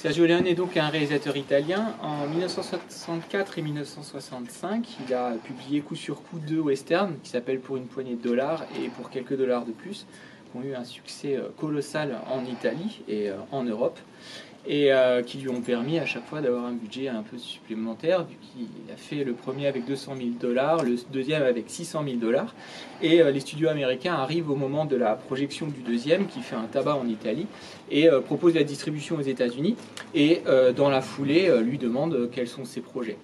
Sergio Leone est donc un réalisateur italien. En 1964 et 1965, il a publié coup sur coup deux westerns qui s'appellent Pour une poignée de dollars et Pour quelques dollars de plus, qui ont eu un succès euh, colossal en Italie et euh, en Europe et euh, qui lui ont permis à chaque fois d'avoir un budget un peu supplémentaire, vu qu'il a fait le premier avec 200 000 dollars, le deuxième avec 600 000 dollars, et euh, les studios américains arrivent au moment de la projection du deuxième, qui fait un tabac en Italie, et euh, propose la distribution aux États-Unis, et dans la foulée lui demande quels sont ses projets.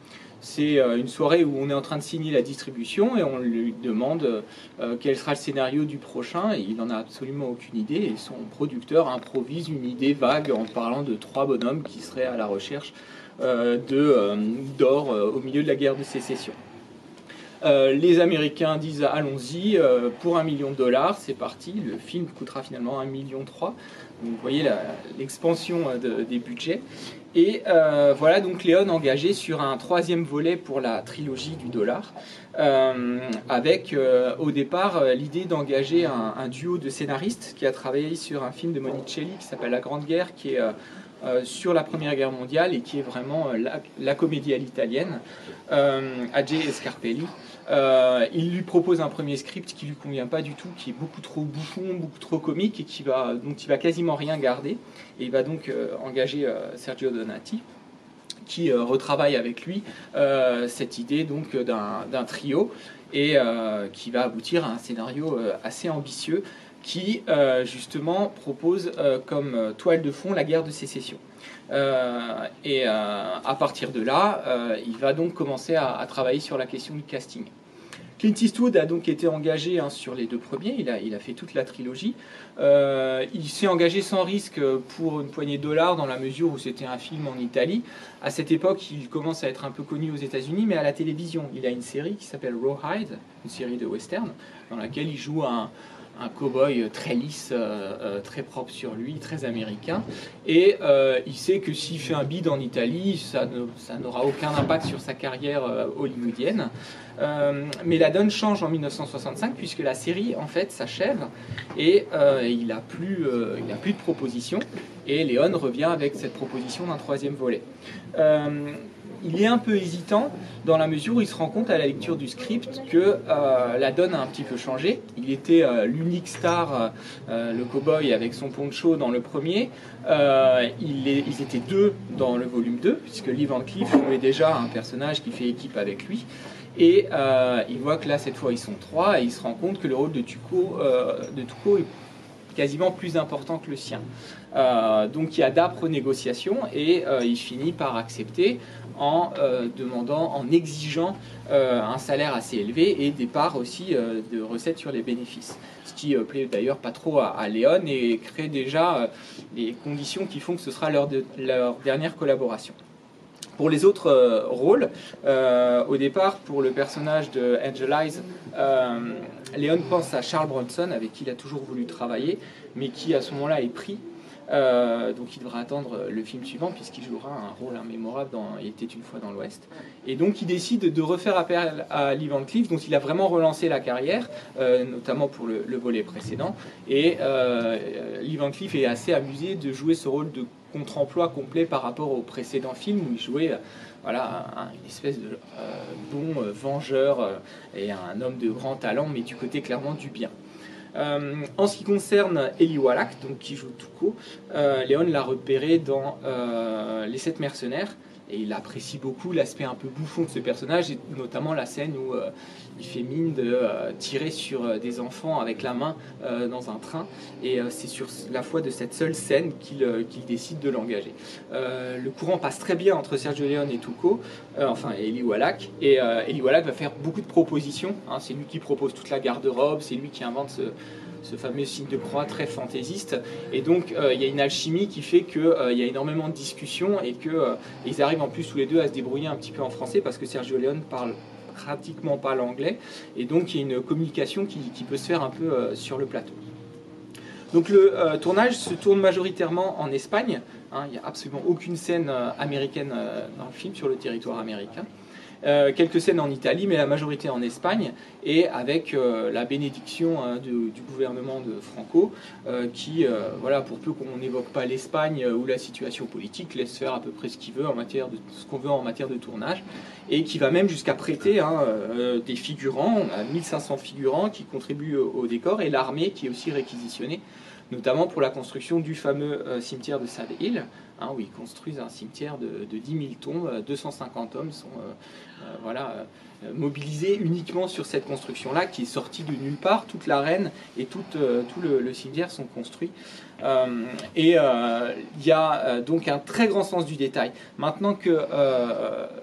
C'est euh, une soirée où on est en train de signer la distribution et on lui demande euh, quel sera le scénario du prochain et il n'en a absolument aucune idée et son producteur improvise une idée vague en parlant de trois bonhommes qui seraient à la recherche euh, d'or au milieu de la guerre de sécession. les Américains disent allons-y pour un million de dollars, c'est parti. Le film coûtera finalement un million trois. vous voyez l'expansion des budgets. Et euh, voilà donc Léon engagé sur un troisième volet pour la trilogie du dollar, euh, avec euh, au départ l'idée d'engager un, duo de scénaristes qui a travaillé sur un film de Monicelli qui s'appelle La Grande Guerre, qui est sur la Première Guerre mondiale et qui est vraiment la, comédie à l'italienne, Ajay Scarpelli. Euh, il lui propose un premier script qui lui convient pas du tout, qui est beaucoup trop bouffon, beaucoup trop comique et qui va, dont il va quasiment rien garder. Et il va donc euh, engager euh, Sergio Donati qui retravaille avec lui cette idée donc d'un trio et qui va aboutir à un scénario assez ambitieux qui justement propose comme toile de fond la guerre de sécession. et à partir de là, il va donc commencer à, travailler sur la question du casting. Clint Eastwood a donc été engagé hein, sur les deux premiers, il a, il a fait toute la trilogie. Euh, il s'est engagé sans risque pour une poignée de dollars dans la mesure où c'était un film en Italie. À cette époque, il commence à être un peu connu aux États-Unis, mais à la télévision, il a une série qui s'appelle Rawhide, une série de western, dans laquelle il joue un, un cow-boy très lisse, euh, euh, très propre sur lui, très américain. Et euh, il sait que s'il fait un bid en Italie, ça, n'aura aucun impact sur sa carrière hollywoodienne. mais la donne change en 1965 puisque la série en fait s'achève et il n'a plus, il plus de proposition. Et Léon revient avec cette proposition d'un troisième volet il est un peu hésitant dans la mesure où il se rend compte à la lecture du script que euh, la donne a un petit peu changé. Il était euh, l'unique star, euh, le cowboy avec son poncho dans le premier. Il ils étaient deux dans le volume 2, puisque Lee Van Cleef jouait déjà un personnage qui fait équipe avec lui. Et il voit que là, cette fois, ils sont trois, et il se rend compte que le rôle de Tuco, de est quasiment plus important que le sien. donc il y a d'âpres négociations et il finit par accepter en euh, demandant, en exigeant euh, un salaire assez élevé et des parts aussi euh, de recettes sur les bénéfices. Ce qui plaît d'ailleurs pas trop à, Léon et crée déjà les conditions qui font que ce sera leur, dernière collaboration. Pour les autres rôles, au départ, pour le personnage de Angel Eyes, Léon pense à Charles Bronson, avec qui il a toujours voulu travailler, mais qui à ce moment-là est pris euh, donc il devra attendre le film suivant puisqu'il jouera un rôle immémorable dans Il était une fois dans l'Ouest. Et donc il décide de refaire appel à Lee Van Cleef, dont il a vraiment relancé la carrière, euh, notamment pour le, volet précédent. Et euh, Lee est assez amusé de jouer ce rôle de contre-emploi complet par rapport au précédent film où il jouait voilà, une espèce de bon vengeur et un homme de grand talent, mais du côté clairement du bien. Euh, en ce qui concerne Eli Wallach, donc qui joue Tuco, euh, Léon l'a repéré dans euh, Les Sept Mercenaires et il apprécie beaucoup l'aspect un peu bouffon de ce personnage, et notamment la scène où euh, il fait mine de euh, tirer sur euh, des enfants avec la main dans un train. Et c'est sur la foi de cette seule scène qu'il décide de l'engager. le courant passe très bien entre Sergio Leone et Tuco, enfin Eli Wallach. Et Eli Wallach va faire beaucoup de propositions. Hein. c'est lui qui propose toute la garde-robe, c'est lui qui invente ce ce fameux signe de croix très fantaisiste. Et donc, euh, il y a une alchimie qui fait qu'il euh, y a énormément de discussions et qu'ils euh, arrivent en plus tous les deux à se débrouiller un petit peu en français parce que Sergio Leone parle pratiquement pas l'anglais. Et donc, il y a une communication qui, peut se faire un peu sur le plateau. Donc, le tournage se tourne majoritairement en Espagne. Hein. il n'y a absolument aucune scène américaine dans le film sur le territoire américain. Euh, quelques scènes en Italie, mais la majorité en Espagne, et avec euh, la bénédiction hein, du gouvernement de Franco, euh, qui, voilà, pour peu qu'on n'évoque pas l'Espagne ou la situation politique, laisse faire à peu près ce qu'il veut en matière de ce qu'on veut en matière de tournage, et qui va même jusqu'à prêter hein, des figurants, on a 1500 figurants qui contribuent au, décor, et l'armée qui est aussi réquisitionnée notamment pour la construction du fameux cimetière de Sad Hill, hein, où ils construisent un cimetière de, de 10 000 tombes, 250 hommes sont euh, voilà, euh, mobilisé uniquement sur cette construction-là qui est sortie de nulle part. Toute l'arène et tout, euh, tout le, cimetière sont construits. et il y a donc un très grand sens du détail. Maintenant que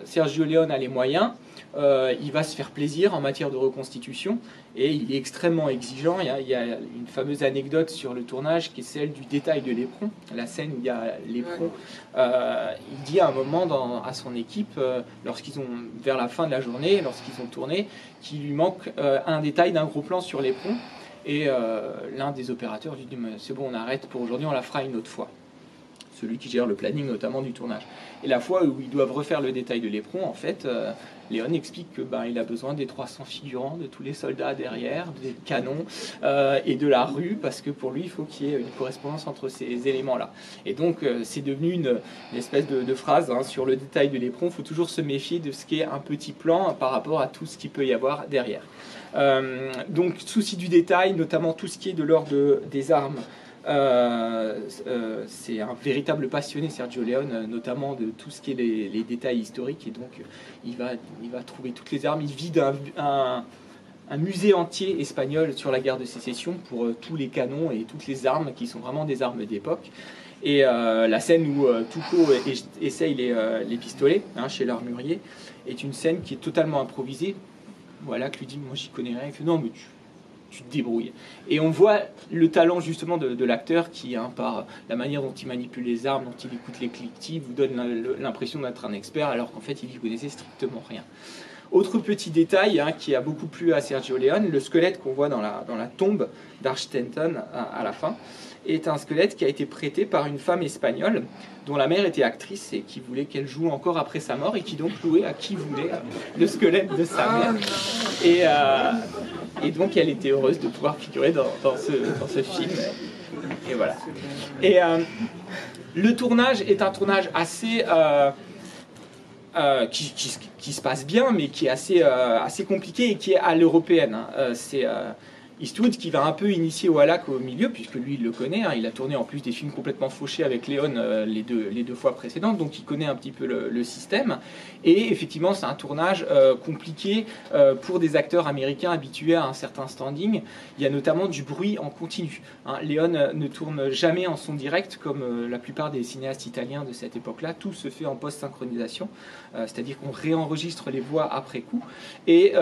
Sergio Leone a les moyens, euh, il va se faire plaisir en matière de reconstitution et il est extrêmement exigeant. Il y, a, une fameuse anecdote sur le tournage qui est celle du détail de l'éperon, la scène où il y a l'éperon. Euh, il dit à un moment à son équipe, euh, lorsqu'ils ont vers la fin de la journée, lorsqu'ils ont tourné, qu'il lui manque un détail d'un gros plan sur l'éperon. Et l'un des opérateurs lui dit C'est bon, on arrête pour aujourd'hui, on la fera une autre fois celui qui gère le planning notamment du tournage. Et la fois où ils doivent refaire le détail de l'éperon, en fait, euh, Léon explique que ben, il a besoin des 300 figurants, de tous les soldats derrière, des canons euh, et de la rue, parce que pour lui, il faut qu'il y ait une correspondance entre ces éléments-là. Et donc, euh, c'est devenu une, espèce de, phrase hein, sur le détail de l'éperon. Il faut toujours se méfier de ce qui est un petit plan par rapport à tout ce qu'il peut y avoir derrière. donc, souci du détail, notamment tout ce qui est de l'ordre des armes. Euh, euh, c'est un véritable passionné, Sergio Leone, notamment de tout ce qui est les, détails historiques. Et donc, il va, il va trouver toutes les armes. Il vide un, musée entier espagnol sur la guerre de sécession pour euh, tous les canons et toutes les armes qui sont vraiment des armes d'époque. Et la scène où Tuco essaye les, pistolets hein, chez l'armurier est une scène qui est totalement improvisée. Voilà, que lui dit Moi, j'y connais rien. Il non, mais tu tu te débrouilles. Et on voit le talent justement de, l'acteur qui, hein, par la manière dont il manipule les armes, dont il écoute les cliquetis, vous donne l'impression d'être un expert alors qu'en fait il y connaissait strictement rien. Autre petit détail hein, qui a beaucoup plu à Sergio Leone, le squelette qu'on voit dans la, tombe d'Archtenton à, la fin est un squelette qui a été prêté par une femme espagnole dont la mère était actrice et qui voulait qu'elle joue encore après sa mort et qui donc louait à qui voulait le squelette de sa mère. Et, euh, et donc elle était heureuse de pouvoir figurer dans, ce, dans ce, film. Et voilà. Et euh, le tournage est un tournage assez... Euh, euh, qui, qui, qui, se passe bien, mais qui est assez, assez compliqué et qui est à l'européenne. Hein. c'est Eastwood qui va un peu initier Wallach au milieu, puisque lui il le connaît, hein. il a tourné en plus des films complètement fauchés avec Léon euh, les, deux, les deux fois précédentes, donc il connaît un petit peu le, système. Et effectivement, c'est un tournage euh, compliqué euh, pour des acteurs américains habitués à un certain standing. Il y a notamment du bruit en continu. Hein. Léon ne tourne jamais en son direct comme la plupart des cinéastes italiens de cette époque-là, tout se fait en post-synchronisation, c'est-à-dire qu'on réenregistre les voix après coup. Et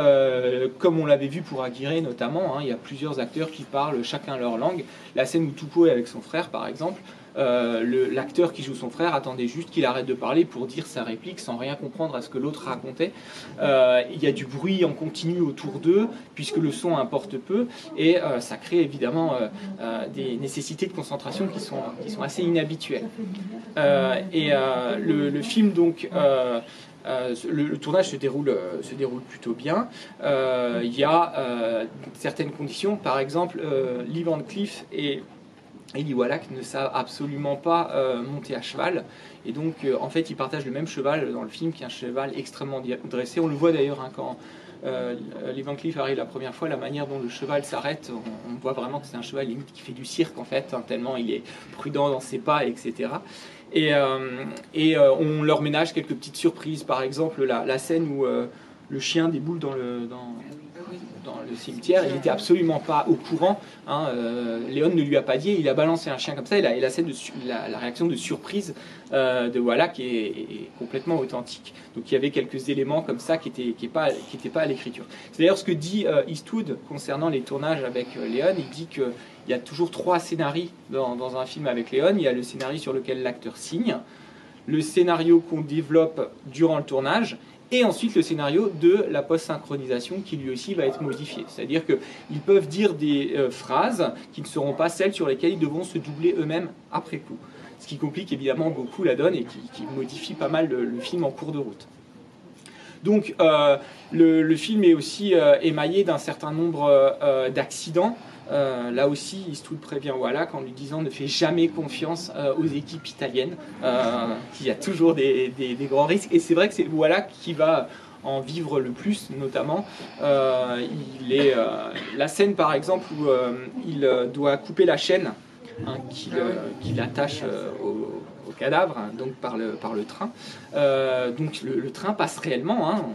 comme on l'avait vu pour Aguirre notamment, hein, il y a plusieurs acteurs qui parlent chacun leur langue. La scène où Tupo est avec son frère, par exemple, euh, l'acteur qui joue son frère attendait juste qu'il arrête de parler pour dire sa réplique sans rien comprendre à ce que l'autre racontait. Euh, il y a du bruit en continu autour d'eux, puisque le son importe peu, et euh, ça crée évidemment des nécessités de concentration qui sont, assez inhabituelles. et le, film, donc, euh, le, tournage se déroule, euh, se déroule plutôt bien. Euh, il y a certaines conditions, par exemple, Lee Van Cleef et Eli Wallach ne savent absolument pas monter à cheval. Et donc, en fait, ils partagent le même cheval dans le film, qui est un cheval extrêmement dressé. On le voit d'ailleurs hein, quand Lee Van Cleef arrive la première fois, la manière dont le cheval s'arrête, on, voit vraiment que c'est un cheval limite qui fait du cirque, en fait, hein, tellement il est prudent dans ses pas, etc. Et, euh, euh, on leur ménage quelques petites surprises. Par exemple, la, scène où euh, le chien déboule dans le, cimetière. Il n'était absolument pas au courant. Hein, Léon ne lui a pas dit. Il a balancé un chien comme ça. Et la, scène de la, réaction de surprise de voilà qui est, complètement authentique. Donc il y avait quelques éléments comme ça qui n'étaient pas à l'écriture. C'est d'ailleurs ce que dit Eastwood concernant les tournages avec Léon. Il dit que il y a toujours trois scénarios dans, un film avec Léon. Il y a le scénario sur lequel l'acteur signe, le scénario qu'on développe durant le tournage, et ensuite le scénario de la post-synchronisation qui lui aussi va être modifié. C'est-à-dire qu'ils peuvent dire des euh, phrases qui ne seront pas celles sur lesquelles ils devront se doubler eux-mêmes après coup. Ce qui complique évidemment beaucoup la donne et qui, modifie pas mal le film en cours de route. Donc le, film est aussi émaillé d'un certain nombre d'accidents. Là aussi, Eastwood prévient Wallach en lui disant ne fais jamais confiance aux équipes italiennes, qu'il y a toujours des, grands risques. Et c'est vrai que c'est Wallach qui va en vivre le plus, notamment. Euh, il est, euh, la scène, par exemple, où euh, il doit couper la chaîne hein, qui, l'attache au, cadavre, hein, donc par le, train. donc le, train passe réellement. Hein,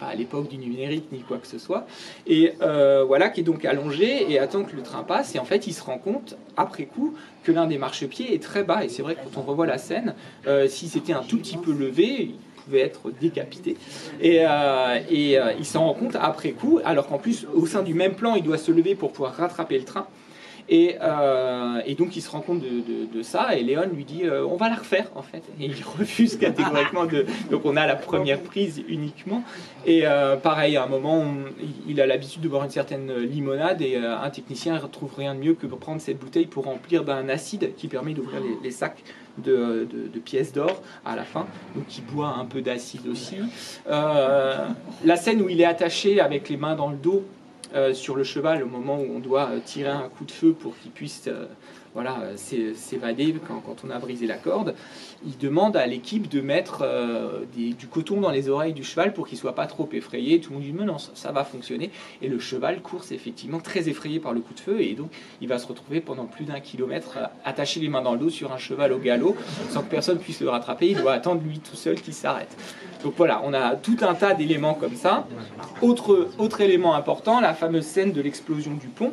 pas à l'époque du numérique ni quoi que ce soit. Et voilà, qui est donc allongé et attend que le train passe. Et en fait, il se rend compte, après coup, que l'un des marchepieds est très bas. Et c'est vrai que quand on revoit la scène, si c'était un tout petit peu levé, être décapité. Et, euh, et euh, il s'en rend compte après coup, alors qu'en plus, au sein du même plan, il doit se lever pour pouvoir rattraper le train. Et, euh, et, donc il se rend compte de, ça et Léon lui dit on va la refaire en fait. Et il refuse catégoriquement de donc on a la première prise uniquement. Et pareil à un moment il a l'habitude de boire une certaine limonade et un technicien ne retrouve rien de mieux que pour prendre cette bouteille pour remplir d'un acide qui permet d'ouvrir les, sacs de, pièces d'or à la fin, donc il boit un peu d'acide aussi. Euh, la scène où il est attaché avec les mains dans le dos euh, sur le cheval au moment où on doit euh, tirer un coup de feu pour qu'il puisse voilà, s'évader quand, quand, on a brisé la corde. Il demande à l'équipe de mettre euh, du coton dans les oreilles du cheval pour qu'il soit pas trop effrayé. Tout le monde dit mais non, ça, va fonctionner. Et le cheval course effectivement très effrayé par le coup de feu et donc il va se retrouver pendant plus d'un kilomètre euh, attaché les mains dans le dos sur un cheval au galop sans que personne puisse le rattraper. Il doit attendre lui tout seul qu'il s'arrête. Donc voilà, on a tout un tas d'éléments comme ça. Autre, autre élément important, la fameuse scène de l'explosion du pont.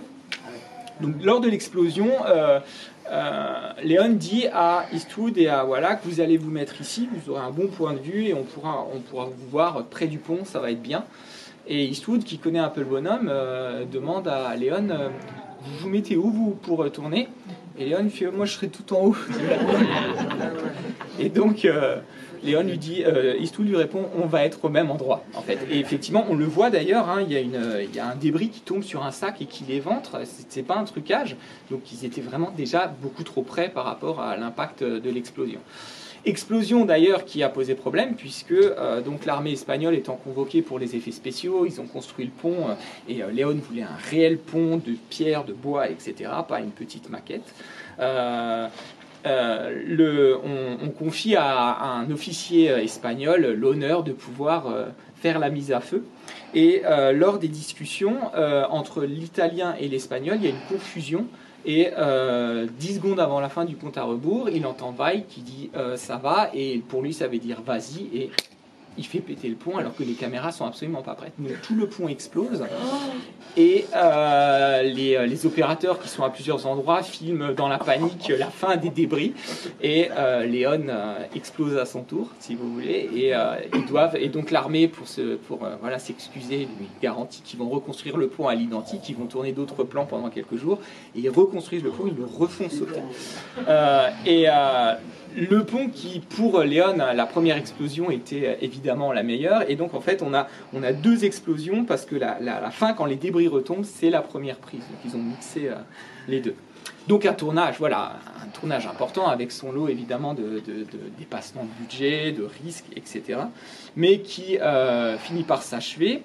Donc, lors de l'explosion, euh, euh, Léon dit à Eastwood et à Wallach vous allez vous mettre ici, vous aurez un bon point de vue et on pourra, on pourra vous voir près du pont, ça va être bien. Et Eastwood, qui connaît un peu le bonhomme, euh, demande à Léon vous vous mettez où vous pour tourner Et Léon fait moi je serai tout en haut. et donc Léon lui dit, euh, Eastwood lui répond, on va être au même endroit, en fait. Et effectivement, on le voit d'ailleurs, hein, il, y a un débris qui tombe sur un sac et qui l'éventre. C'est pas un trucage. Donc, ils étaient vraiment déjà beaucoup trop près par rapport à l'impact de l'explosion. Explosion d'ailleurs qui a posé problème puisque euh, donc l'armée espagnole étant convoquée pour les effets spéciaux, ils ont construit le pont euh, et euh, Léon voulait un réel pont de pierre, de bois, etc., pas une petite maquette. Euh, on, confie à, un officier euh, espagnol l'honneur de pouvoir euh, faire la mise à feu. Et lors des discussions entre l'italien et l'espagnol, il y a une confusion. Et dix secondes avant la fin du compte à rebours, il entend Vaille qui dit ça va, et pour lui ça veut dire vas-y, et il fait péter le pont alors que les caméras sont absolument pas prêtes. Donc tout le pont explose. Et euh, les, euh, les, opérateurs qui sont à plusieurs endroits filment dans la panique la fin des débris. Et euh, Léon explose à son tour, si vous voulez, et ils doivent et donc l'armée pour se pour voilà s'excuser lui garantit qu'ils vont reconstruire le pont à l'identique, ils vont tourner d'autres plans pendant quelques jours. Et ils reconstruisent le pont, ils le refont sauter. et le pont qui, pour Léon, la première explosion était euh, évidemment la meilleure. Et donc, en fait, on a, on a deux explosions parce que la, la, fin, quand les débris retombent, c'est la première prise. Donc, ils ont mixé euh, les deux. Donc un tournage, voilà, un tournage important avec son lot évidemment de, de, dépassement de budget, de risques, etc. Mais qui euh, finit par s'achever.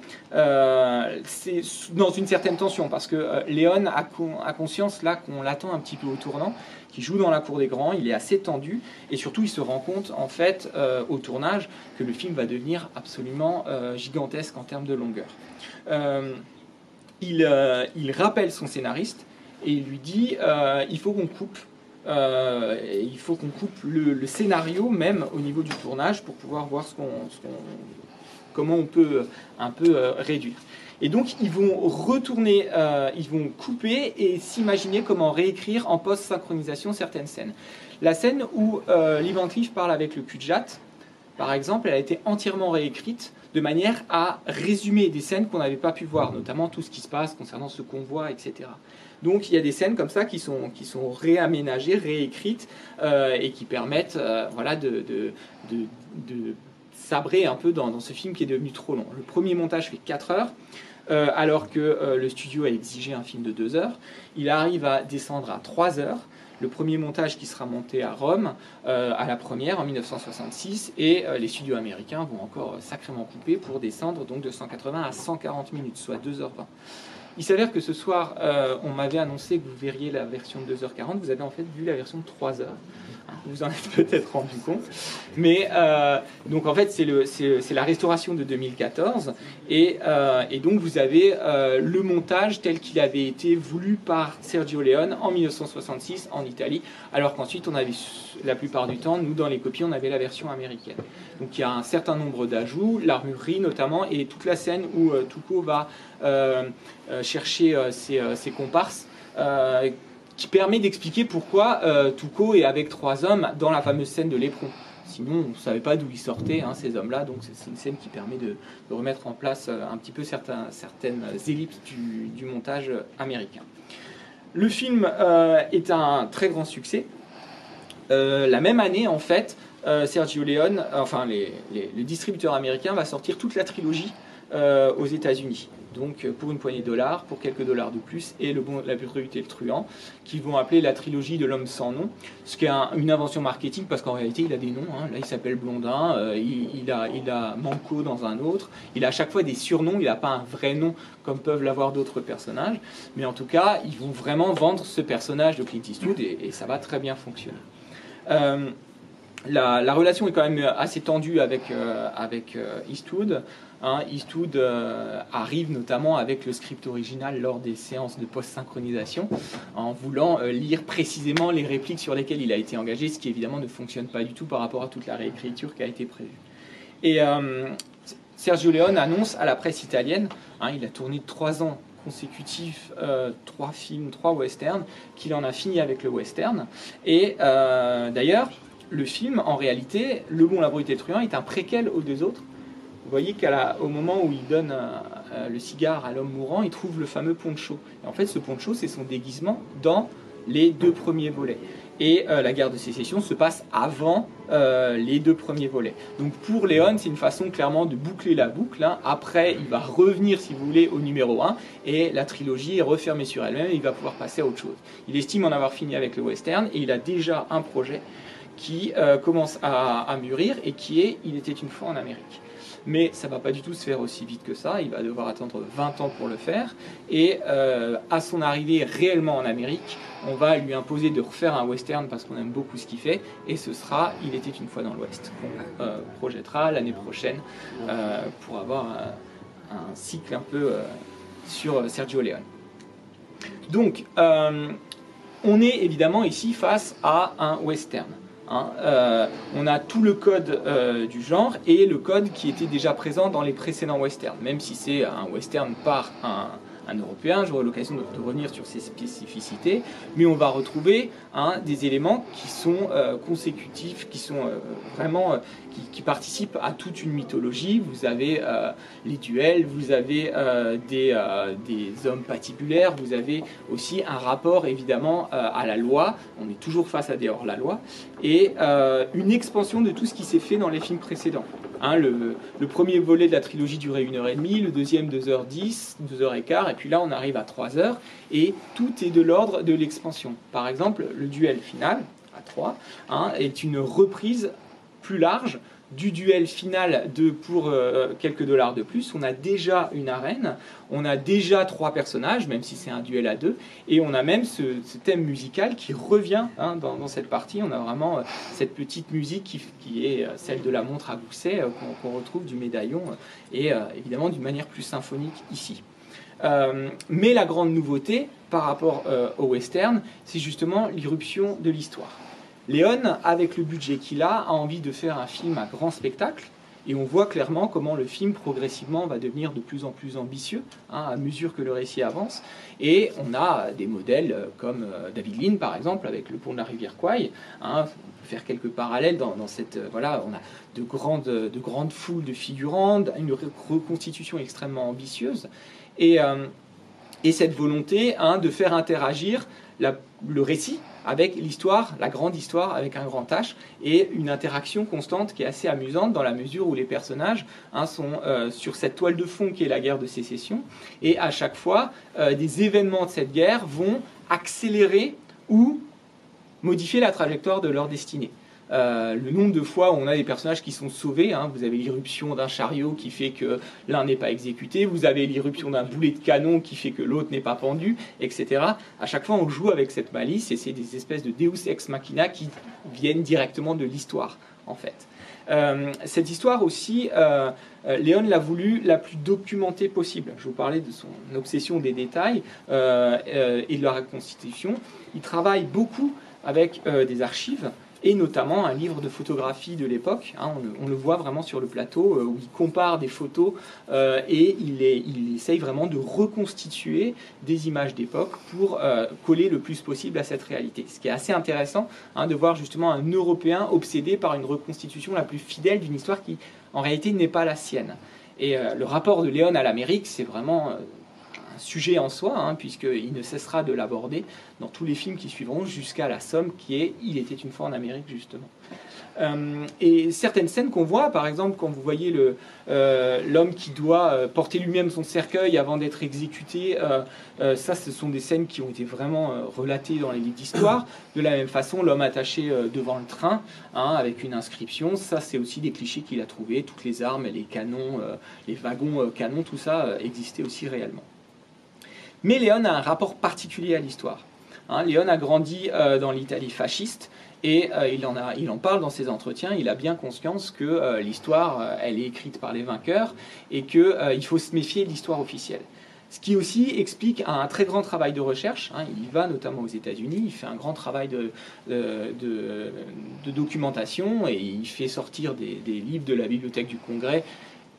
c'est dans une certaine tension parce que Léon a, conscience là qu'on l'attend un petit peu au tournant qui joue dans la cour des grands, il est assez tendu et surtout il se rend compte en fait euh, au tournage que le film va devenir absolument euh, gigantesque en termes de longueur. Euh, il, rappelle son scénariste et il lui dit il faut qu'on coupe. il faut qu'on coupe le, scénario même au niveau du tournage pour pouvoir voir comment on peut un peu réduire. Et donc, ils vont retourner, euh, ils vont couper et s'imaginer comment réécrire en post-synchronisation certaines scènes. La scène où euh, Lee Van Cleef parle avec le Kujat, par exemple, elle a été entièrement réécrite de manière à résumer des scènes qu'on n'avait pas pu voir, notamment tout ce qui se passe concernant ce convoi, etc. Donc il y a des scènes comme ça qui sont, qui sont réaménagées, réécrites euh, et qui permettent voilà, de, de, de, sabrer un peu dans, ce film qui est devenu trop long. Le premier montage fait 4 heures. Euh, alors que euh, le studio a exigé un film de 2 heures. Il arrive à descendre à 3 heures. le premier montage qui sera monté à Rome à la première en 1966 et les studios américains vont encore sacrément couper pour descendre donc de 180 à 140 minutes, soit 2h20. Il s'avère que ce soir, on m'avait annoncé que vous verriez la version de 2h40. Vous avez en fait vu la version de 3h vous en êtes peut-être rendu compte. Mais euh, donc en fait, c'est la restauration de 2014. Et, euh, et donc vous avez euh, le montage tel qu'il avait été voulu par Sergio Leone en 1966 en Italie, alors qu'ensuite on avait la plupart du temps, nous dans les copies, on avait la version américaine. Donc il y a un certain nombre d'ajouts, l'armurerie notamment, et toute la scène où Tuco va chercher ses comparses qui permet d'expliquer pourquoi euh, est avec trois hommes dans la fameuse scène de l'éperon. Sinon, on ne savait pas d'où ils sortaient, hein, ces hommes-là, donc c'est une scène qui permet de, remettre en place euh, un petit peu certaines ellipses du, montage américain. Le film euh, est un très grand succès. la même année, en fait, Sergio Leone, enfin le distributeur américain, va sortir toute la trilogie aux États-Unis donc euh, pour une poignée de dollars, pour quelques dollars de plus, et le bon, la brutalité et le truand, qu'ils vont appeler la trilogie de l'homme sans nom, ce qui est une invention marketing parce qu'en réalité il a des noms, hein. là il s'appelle Blondin, euh, il, a, il a Manco dans un autre, il a à chaque fois des surnoms, il n'a pas un vrai nom comme peuvent l'avoir d'autres personnages, mais en tout cas ils vont vraiment vendre ce personnage de Clint Eastwood et, ça va très bien fonctionner. Euh, la, relation est quand même assez tendue avec, avec Eastwood. Hein, Eastwood euh, arrive notamment avec le script original lors des séances de post-synchronisation, en voulant euh, lire précisément les répliques sur lesquelles il a été engagé, ce qui évidemment ne fonctionne pas du tout par rapport à toute la réécriture qui a été prévue. Et euh, Sergio Leone annonce à la presse italienne, hein, il a tourné trois ans consécutifs, trois films, trois westerns, qu'il en a fini avec le western. Et d'ailleurs, le film, en réalité, Le Bon, la Brute Truand, est un préquel aux deux autres, vous voyez qu'au moment où il donne euh, euh, le cigare à l'homme mourant, il trouve le fameux poncho. Et en fait, ce poncho, c'est son déguisement dans les deux premiers volets. Et euh, la guerre de sécession se passe avant les deux premiers volets. Donc pour Léon, c'est une façon clairement de boucler la boucle. Hein. Après, il va revenir, si vous voulez, au numéro 1, et la trilogie est refermée sur elle-même, il va pouvoir passer à autre chose. Il estime en avoir fini avec le western, et il a déjà un projet qui commence à mûrir, et qui est Il était une fois en Amérique mais ça va pas du tout se faire aussi vite que ça. Il va devoir attendre 20 ans pour le faire. Et euh, à son arrivée réellement en Amérique, on va lui imposer de refaire un western parce qu'on aime beaucoup ce qu'il fait. Et ce sera Il était une fois dans l'Ouest qu'on euh, projettera l'année prochaine euh, pour avoir un, un, cycle un peu sur Sergio Leone. Donc, on est évidemment ici face à un western. Hein, euh, on a tout le code euh, du genre et le code qui était déjà présent dans les précédents westerns, même si c'est un western par un, un Européen, j'aurai l'occasion de, revenir sur ces spécificités, mais on va retrouver hein, des éléments qui sont euh, consécutifs, qui sont euh, vraiment, euh, qui, participent à toute une mythologie. Vous avez les duels, vous avez des, hommes patibulaires, vous avez aussi un rapport évidemment à la loi, on est toujours face à des hors-la-loi, et une expansion de tout ce qui s'est fait dans les films précédents. Hein, le, premier volet de la trilogie durait 1h30, le deuxième 2h10, 2h15, et puis là on arrive à 3h, et tout est de l'ordre de l'expansion. Par exemple, le duel final, à 3, hein, est une reprise plus large du duel final de pour euh, quelques dollars de plus, on a déjà une arène, on a déjà trois personnages, même si c'est un duel à deux, et on a même ce, thème musical qui revient hein, dans, cette partie. On a vraiment euh, cette petite musique qui, est euh, celle de la montre à gousset qu'on retrouve du médaillon, et évidemment d'une manière plus symphonique ici. Mais la grande nouveauté par rapport au western, c'est justement l'irruption de l'histoire. Léon, avec le budget qu'il a, a envie de faire un film à grand spectacle. Et on voit clairement comment le film progressivement va devenir de plus en plus ambitieux hein, à mesure que le récit avance. Et on a des modèles euh, comme euh, David Lean par exemple avec le pont de la rivière Kwai. Hein, on peut faire quelques parallèles dans, cette euh, voilà, on a de grandes, de grandes foules de figurants, une reconstitution extrêmement ambitieuse et, et cette volonté hein, de faire interagir le récit avec l'histoire, la grande histoire avec un grand H, et une interaction constante qui est assez amusante dans la mesure où les personnages hein, sont euh, sur cette toile de fond qui est la guerre de sécession, et à chaque fois, euh, des événements de cette guerre vont accélérer ou modifier la trajectoire de leur destinée. Euh, le nombre de fois où on a des personnages qui sont sauvés, hein, vous avez l'irruption d'un chariot qui fait que l'un n'est pas exécuté, vous avez l'irruption d'un boulet de canon qui fait que l'autre n'est pas pendu, etc. À chaque fois, on joue avec cette malice et c'est des espèces de Deus ex machina qui viennent directement de l'histoire, en fait. Euh, cette histoire aussi, euh, Léon l'a voulu la plus documentée possible. Je vous parlais de son obsession des détails et de la reconstitution. Il travaille beaucoup avec des archives et notamment un livre de photographie de l'époque. Hein, on, le voit vraiment sur le plateau euh, où il compare des photos euh, et il, essaye vraiment de reconstituer des images d'époque pour euh, coller le plus possible à cette réalité. Ce qui est assez intéressant hein, de voir justement un Européen obsédé par une reconstitution la plus fidèle d'une histoire qui en réalité n'est pas la sienne. Et le rapport de Léon à l'Amérique, c'est vraiment sujet en soi, hein, puisqu'il ne cessera de l'aborder dans tous les films qui suivront jusqu'à la somme qui est Il était une fois en Amérique, justement. Euh, et certaines scènes qu'on voit, par exemple, quand vous voyez euh, l'homme qui doit euh, porter lui-même son cercueil avant d'être exécuté, ça, ce sont des scènes qui ont été vraiment relatées dans les livres d'histoire. De la même façon, l'homme attaché devant le train, hein, avec une inscription, ça, c'est aussi des clichés qu'il a trouvés. Toutes les armes, les canons, les wagons canons, tout ça existait aussi réellement. Mais Léon a un rapport particulier à l'histoire. Hein, Léon a grandi euh, dans l'Italie fasciste et euh, il, en parle dans ses entretiens. Il a bien conscience que euh, l'histoire, elle est écrite par les vainqueurs et qu'il faut se méfier de l'histoire officielle. Ce qui aussi explique un très grand travail de recherche. Hein. il va notamment aux États-Unis, il fait un grand travail de, documentation et il fait sortir des livres de la bibliothèque du Congrès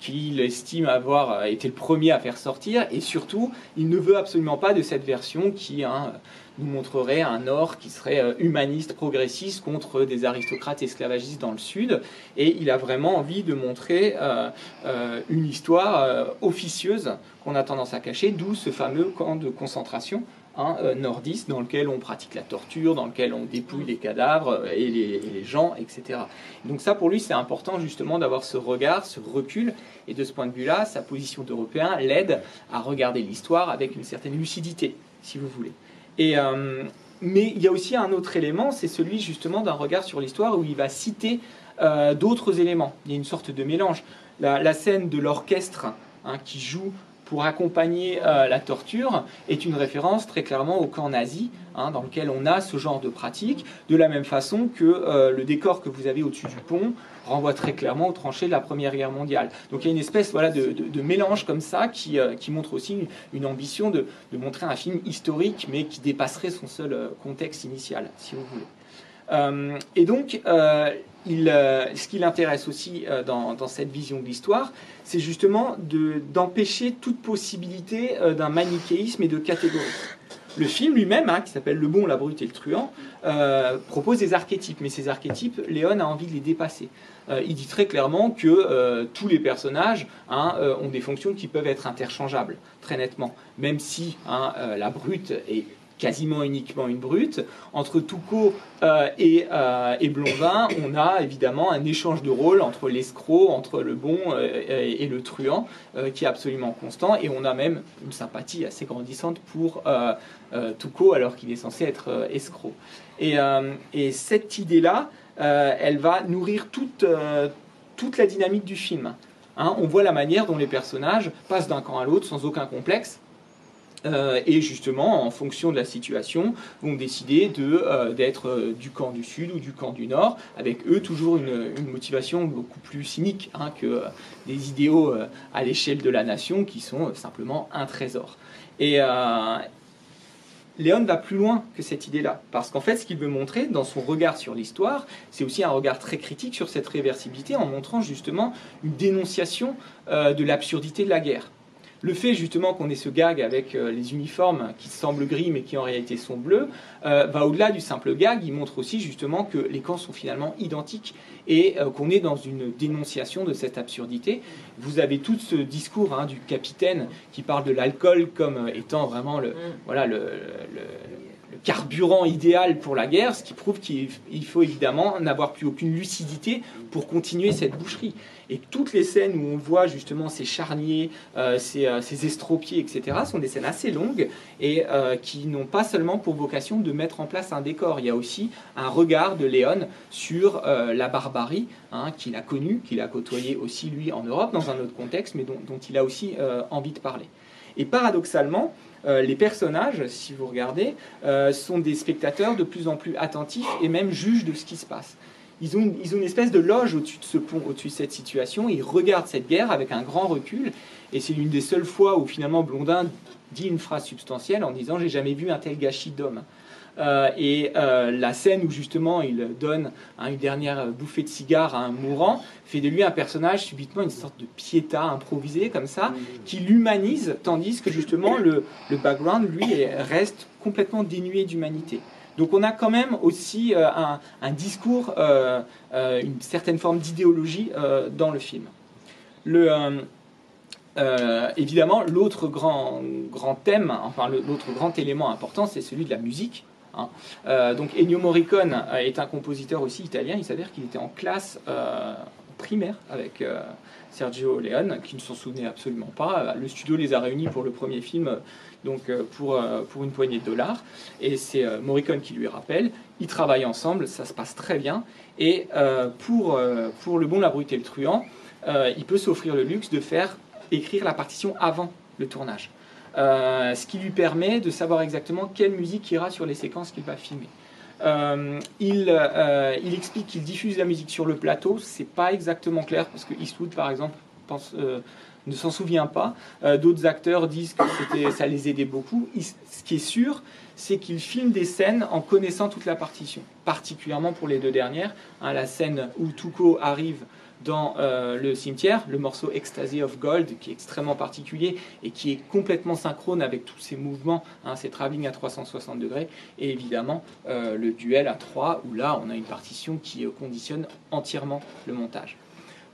qu'il estime avoir été le premier à faire sortir, et surtout, il ne veut absolument pas de cette version qui hein, nous montrerait un Nord qui serait euh, humaniste, progressiste contre des aristocrates esclavagistes dans le Sud, et il a vraiment envie de montrer euh, euh, une histoire officieuse qu'on a tendance à cacher, d'où ce fameux camp de concentration euh, nordiste dans lequel on pratique la torture, dans lequel on dépouille les cadavres euh, et les, gens, etc. Donc ça, pour lui, c'est important justement d'avoir ce regard, ce recul, et de ce point de vue-là, sa position d'Européen l'aide à regarder l'histoire avec une certaine lucidité, si vous voulez. Et, euh, mais il y a aussi un autre élément, c'est celui justement d'un regard sur l'histoire où il va citer d'autres éléments. Il y a une sorte de mélange. La, scène de l'orchestre hein, qui joue pour accompagner euh, la torture est une référence très clairement au camp nazi, hein, dans lequel on a ce genre de pratique, de la même façon que euh, le décor que vous avez au-dessus du pont renvoie très clairement aux tranchées de la Première Guerre mondiale. Donc il y a une espèce voilà, de, mélange comme ça qui, euh, montre aussi une, ambition de, montrer un film historique, mais qui dépasserait son seul contexte initial, si vous voulez. Et donc, euh, ce qui l'intéresse aussi euh, dans, cette vision de l'histoire, c'est justement d'empêcher toute possibilité euh, d'un manichéisme et de catégorie. Le film lui-même, hein, qui s'appelle Le bon, la brute et le truand, propose des archétypes, mais ces archétypes, Léon a envie de les dépasser. il dit très clairement que tous les personnages hein, ont des fonctions qui peuvent être interchangeables, très nettement. Même si hein, la brute est quasiment uniquement une brute. Entre Toucault euh, et, euh, et, Blondin, on a évidemment un échange de rôles entre l'escroc, entre le bon euh, et, le truand, qui est absolument constant. Et on a même une sympathie assez grandissante pour Toucault, alors qu'il est censé être escroc. Et, et cette idée-là, elle va nourrir toute, toute la dynamique du film. Hein, on voit la manière dont les personnages passent d'un camp à l'autre sans aucun complexe, euh, et justement, en fonction de la situation, vont décider euh, d'être euh, du camp du Sud ou du camp du Nord, avec eux toujours une, motivation beaucoup plus cynique hein, que des idéaux à l'échelle de la nation qui sont simplement un trésor. Et Léon va plus loin que cette idée-là, parce qu'en fait, ce qu'il veut montrer dans son regard sur l'histoire, c'est aussi un regard très critique sur cette réversibilité, en montrant justement une dénonciation de l'absurdité de la guerre. Le fait justement qu'on ait ce gag avec euh, les uniformes qui semblent gris mais qui en réalité sont bleus euh, va au-delà du simple gag. Il montre aussi justement que les camps sont finalement identiques et euh, qu'on est dans une dénonciation de cette absurdité. Vous avez tout ce discours hein, du capitaine qui parle de l'alcool comme étant vraiment le, mm. voilà, le, carburant idéal pour la guerre, ce qui prouve qu'il faut évidemment n'avoir plus aucune lucidité pour continuer cette boucherie. Et toutes les scènes où on voit justement ces charniers, euh, euh, ces, estropiés, etc., sont des scènes assez longues et euh, qui n'ont pas seulement pour vocation de mettre en place un décor. Il y a aussi un regard de Léon sur la barbarie hein, qu'il a connue, qu'il a côtoyé aussi lui en Europe dans un autre contexte, mais dont, dont il a aussi envie de parler. Et paradoxalement, les personnages, si vous regardez, sont des spectateurs de plus en plus attentifs et même juges de ce qui se passe ils ont, une espèce de loge au-dessus de ce pont, au-dessus de cette situation. Ils regardent cette guerre avec un grand recul. Et c'est l'une des seules fois où finalement Blondin dit une phrase substantielle en disant J'ai jamais vu un tel gâchis d'homme. Euh, et euh, la scène où justement il donne une dernière bouffée de cigare à un mourant fait de lui un personnage subitement une sorte de piéta improvisé comme ça qui l'humanise tandis que justement le background lui reste complètement dénué d'humanité. Donc on a quand même aussi euh, un, discours, euh, euh, une certaine forme d'idéologie dans le film. évidemment, l'autre grand, thème, enfin l'autre grand élément important, c'est celui de la musique. Hein. donc Ennio Morricone est un compositeur aussi italien. Il s'avère qu'il était en classe primaire avec Sergio Leone, qui ne s'en souvenait absolument pas. Le studio les a réunis pour le premier film donc euh, pour, euh, pour une poignée de dollars. Et c'est euh, Morricone qui lui rappelle. Ils travaillent ensemble, ça se passe très bien. Et pour, pour Le Bon, la Brute et le Truand, il peut s'offrir le luxe de faire écrire la partition avant le tournage. ce qui lui permet de savoir exactement quelle musique ira sur les séquences qu'il va filmer. Il, il, explique qu'il diffuse la musique sur le plateau. C'est pas exactement clair parce que Eastwood, par exemple, pense, ne s'en souvient pas. Euh, d'autres acteurs disent que ça les aidait beaucoup. ce qui est sûr, c'est qu'ils filment des scènes en connaissant toute la partition, particulièrement pour les deux dernières. Hein, la scène où Tuco arrive dans euh, le cimetière, le morceau Ecstasy of Gold, qui est extrêmement particulier et qui est complètement synchrone avec tous ces mouvements, hein, ces travelling à 360 degrés, et évidemment euh, le duel à 3, où là on a une partition qui conditionne entièrement le montage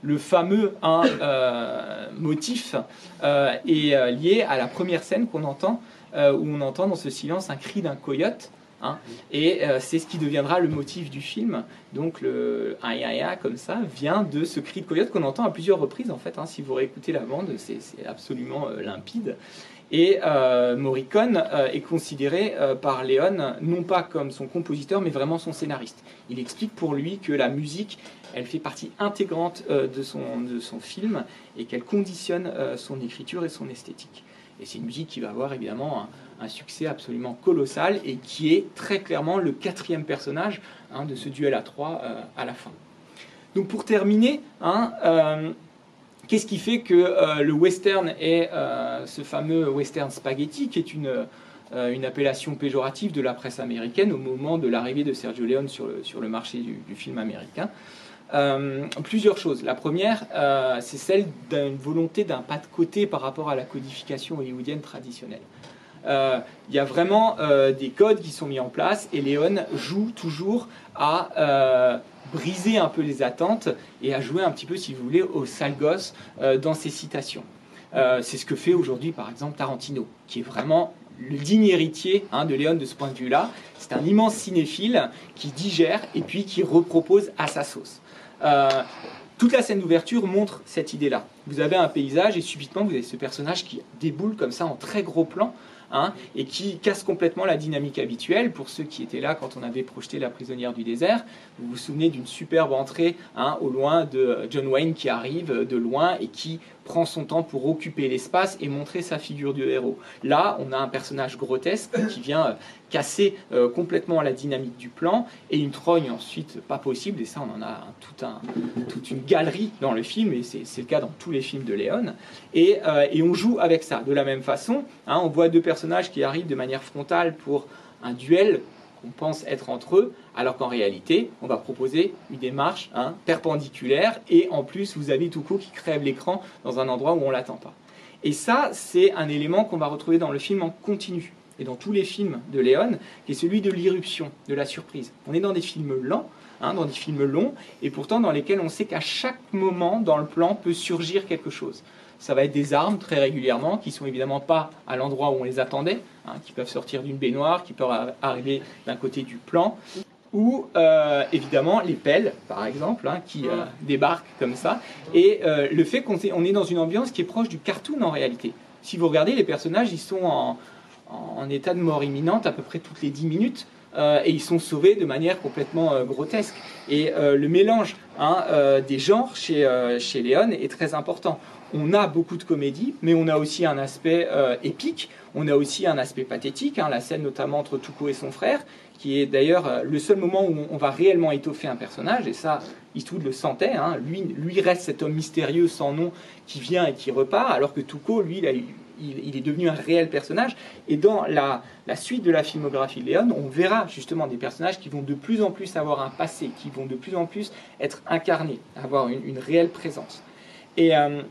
le fameux euh, motif euh, est euh, lié à la première scène qu'on entend, où on entend dans ce silence un cri d'un coyote. Hein, et c'est ce qui deviendra le motif du film. Donc le aïe comme ça vient de ce cri de coyote qu'on entend à plusieurs reprises en fait. Hein. si vous réécoutez la bande, c'est absolument limpide. Et Morricone est considéré par Léon non pas comme son compositeur, mais vraiment son scénariste. Il explique pour lui que la musique elle fait partie intégrante euh, de, son, film et qu'elle conditionne euh, son écriture et son esthétique. Et c'est une musique qui va avoir évidemment un, succès absolument colossal et qui est très clairement le quatrième personnage hein, de ce duel à trois euh, à la fin. Donc pour terminer, hein, qu'est-ce qui fait que le western est ce fameux western spaghetti qui est une, une appellation péjorative de la presse américaine au moment de l'arrivée de Sergio Leone sur le, sur le marché du film américain euh, plusieurs choses. La première, euh, c'est celle d'une volonté d'un pas de côté par rapport à la codification hollywoodienne traditionnelle. Euh, il y a vraiment des codes qui sont mis en place et Léon joue toujours à briser un peu les attentes et à jouer un petit peu, si vous voulez, au sale gosse dans ses citations. c'est ce que fait aujourd'hui, par exemple, Tarantino, qui est vraiment le digne héritier hein, de Léon de ce point de vue-là. C'est un immense cinéphile qui digère et puis qui repropose à sa sauce. Euh, toute la scène d'ouverture montre cette idée-là. Vous avez un paysage et subitement vous avez ce personnage qui déboule comme ça en très gros plan hein, et qui casse complètement la dynamique habituelle. Pour ceux qui étaient là quand on avait projeté La prisonnière du désert, vous vous souvenez d'une superbe entrée hein, au loin de John Wayne qui arrive de loin et qui prend son temps pour occuper l'espace et montrer sa figure du héros. Là, on a un personnage grotesque qui vient euh, casser euh, complètement la dynamique du plan et une trogne ensuite pas possible. Et ça, on en a tout un, toute une galerie dans le film et c'est le cas dans tous les films de Léon. Et, euh, et, on joue avec ça. De la même façon, hein, on voit deux personnages qui arrivent de manière frontale pour un duel qu'on pense être entre eux, alors qu'en réalité, on va proposer une démarche hein, perpendiculaire, et en plus, vous avez Touko qui crève l'écran dans un endroit où on ne l'attend pas. Et ça, c'est un élément qu'on va retrouver dans le film en continu, et dans tous les films de Léon, qui est celui de l'irruption, de la surprise. On est dans des films lents, hein, dans des films longs, et pourtant dans lesquels on sait qu'à chaque moment dans le plan peut surgir quelque chose ça va être des armes très régulièrement, qui sont évidemment pas à l'endroit où on les attendait, hein, qui peuvent sortir d'une baignoire, qui peuvent arriver d'un côté du plan, ou euh, évidemment les pelles, par exemple, hein, qui euh, débarquent comme ça, et euh, le fait qu'on est, on est dans une ambiance qui est proche du cartoon en réalité. Si vous regardez, les personnages, ils sont en, en état de mort imminente à peu près toutes les 10 minutes. Euh, et ils sont sauvés de manière complètement euh, grotesque. Et euh, le mélange hein, des genres chez, chez Léon est très important. On a beaucoup de comédie, mais on a aussi un aspect épique, on a aussi un aspect pathétique, hein, la scène notamment entre Tuco et son frère, qui est d'ailleurs le seul moment où on va réellement étoffer un personnage, et ça, Eastwood le sentait, hein. lui, lui reste cet homme mystérieux sans nom qui vient et qui repart, alors que Tuco, lui, il a eu il, est devenu un réel personnage. Et dans la, suite de la filmographie de Léon, on verra justement des personnages qui vont de plus en plus avoir un passé, qui vont de plus en plus être incarnés, avoir une, réelle présence. Et, euh,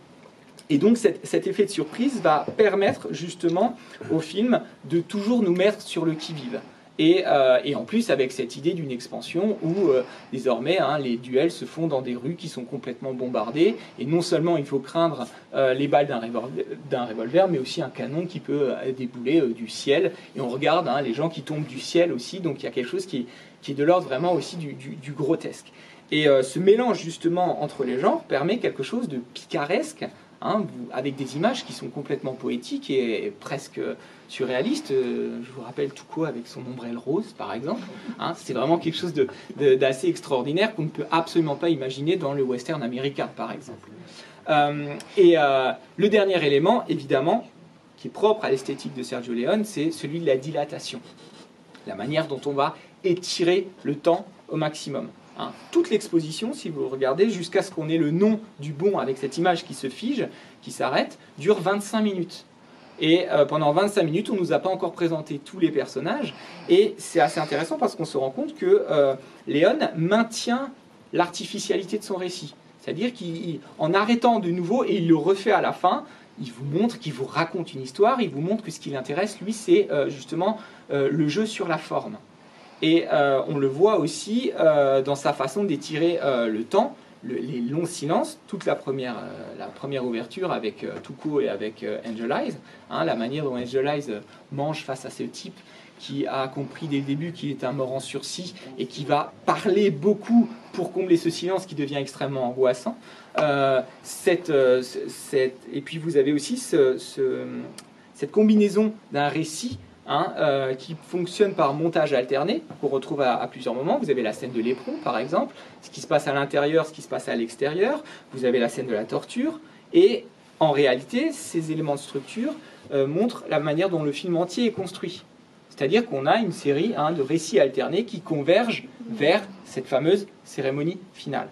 donc cet, effet de surprise va permettre justement au film de toujours nous mettre sur le qui-vive. Euh, et, en plus avec cette idée d'une expansion où euh, désormais hein, les duels se font dans des rues qui sont complètement bombardées. Et non seulement il faut craindre euh, les balles d'un revolver, mais aussi un canon qui peut débouler du ciel. Et on regarde hein, les gens qui tombent du ciel aussi. Donc il y a quelque chose qui, est de l'ordre vraiment aussi du, grotesque. Et ce mélange justement entre les genres permet quelque chose de picaresque hein, avec des images qui sont complètement poétiques et presque surréaliste. Euh, je vous rappelle Touko avec son ombrelle rose, par exemple. Hein, c'est vraiment quelque chose d'assez extraordinaire qu'on ne peut absolument pas imaginer dans le western américain, par exemple. Euh, et euh, le dernier élément, évidemment, qui est propre à l'esthétique de Sergio Leone, c'est celui de la dilatation. La manière dont on va étirer le temps au maximum. Hein. Toute l'exposition, si vous regardez, jusqu'à ce qu'on ait le nom du bon avec cette image qui se fige, qui s'arrête, dure 25 minutes. Et euh, pendant 25 minutes, on ne nous a pas encore présenté tous les personnages. Et c'est assez intéressant parce qu'on se rend compte que euh, Léon maintient l'artificialité de son récit. C'est-à-dire qu'en arrêtant de nouveau, et il le refait à la fin, il vous montre qu'il vous raconte une histoire, il vous montre que ce qui l'intéresse, lui, c'est euh, justement le jeu sur la forme. Et on le voit aussi dans sa façon d'étirer le temps les longs silences, toute la première, euh, la première ouverture avec euh, Tuco et avec euh, Angel Eyes, hein, la manière dont Angel Eyes mange face à ce type qui a compris dès le début qu'il est un mort en sursis et qui va parler beaucoup pour combler ce silence qui devient extrêmement angoissant. et puis vous avez aussi ce, cette combinaison d'un récit Hein, euh, qui fonctionne par montage alterné, qu'on retrouve à, plusieurs moments. Vous avez la scène de l'éperon, par exemple, ce qui se passe à l'intérieur, ce qui se passe à l'extérieur. Vous avez la scène de la torture. Et en réalité, ces éléments de structure euh, montrent la manière dont le film entier est construit. C'est-à-dire qu'on a une série hein, de récits alternés qui convergent vers cette fameuse cérémonie finale.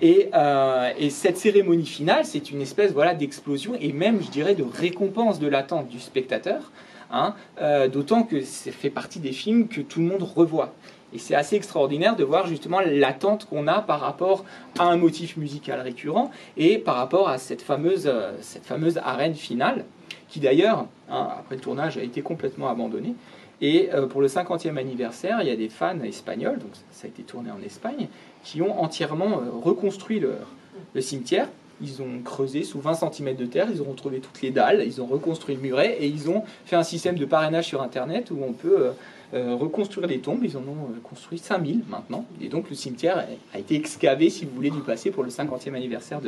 Et, euh, et, cette cérémonie finale, c'est une espèce voilà, d'explosion et même, je dirais, de récompense de l'attente du spectateur, Hein, euh, d'autant que ça fait partie des films que tout le monde revoit. Et c'est assez extraordinaire de voir justement l'attente qu'on a par rapport à un motif musical récurrent et par rapport à cette fameuse, euh, cette fameuse arène finale, qui d'ailleurs, hein, après le tournage, a été complètement abandonnée. Et euh, pour le 50e anniversaire, il y a des fans espagnols, donc ça a été tourné en Espagne, qui ont entièrement reconstruit le cimetière ils ont creusé sous 20 cm de terre, ils ont retrouvé toutes les dalles, ils ont reconstruit le muret et ils ont fait un système de parrainage sur Internet où on peut euh, euh, reconstruire les tombes. Ils en ont euh, construit 5000 maintenant. Et donc le cimetière a été excavé, si vous voulez, du passé pour le 50e anniversaire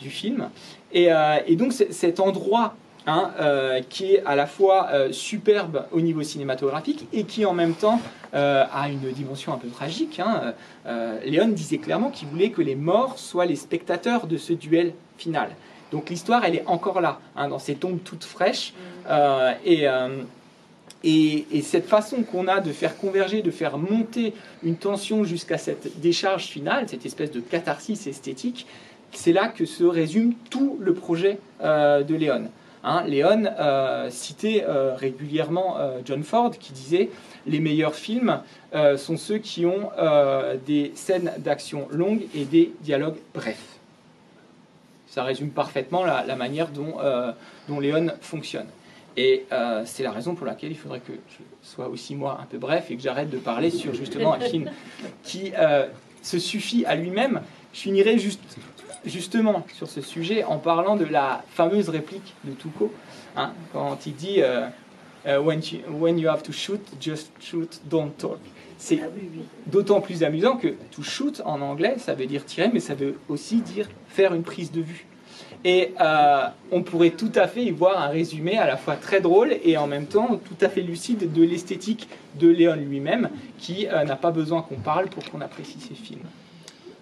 du film. Et donc cet endroit Hein, euh, qui est à la fois euh, superbe au niveau cinématographique et qui en même temps euh, a une dimension un peu tragique. Hein. Léon disait clairement qu'il voulait que les morts soient les spectateurs de ce duel final. Donc l'histoire, elle est encore là, hein, dans ces tombes toutes fraîches. Et, et, et, cette façon qu'on a de faire converger, de faire monter une tension jusqu'à cette décharge finale, cette espèce de catharsis esthétique, c'est là que se résume tout le projet de Léon. Hein, Léon euh, citait euh, régulièrement euh, John Ford qui disait les meilleurs films sont ceux qui ont des scènes d'action longues et des dialogues brefs. Ça résume parfaitement la, manière dont, dont Léon fonctionne. Et c'est la raison pour laquelle il faudrait que je sois aussi moi un peu bref et que j'arrête de parler sur justement un film qui se suffit à lui-même Je finirai juste, justement sur ce sujet en parlant de la fameuse réplique de Toucault, hein, quand il dit euh, euh, when, you, when you have to shoot, just shoot, don't talk. C'est d'autant plus amusant que to shoot en anglais, ça veut dire tirer, mais ça veut aussi dire faire une prise de vue. Et euh, on pourrait tout à fait y voir un résumé à la fois très drôle et en même temps tout à fait lucide de l'esthétique de Léon lui-même, qui n'a pas besoin qu'on parle pour qu'on apprécie ses films.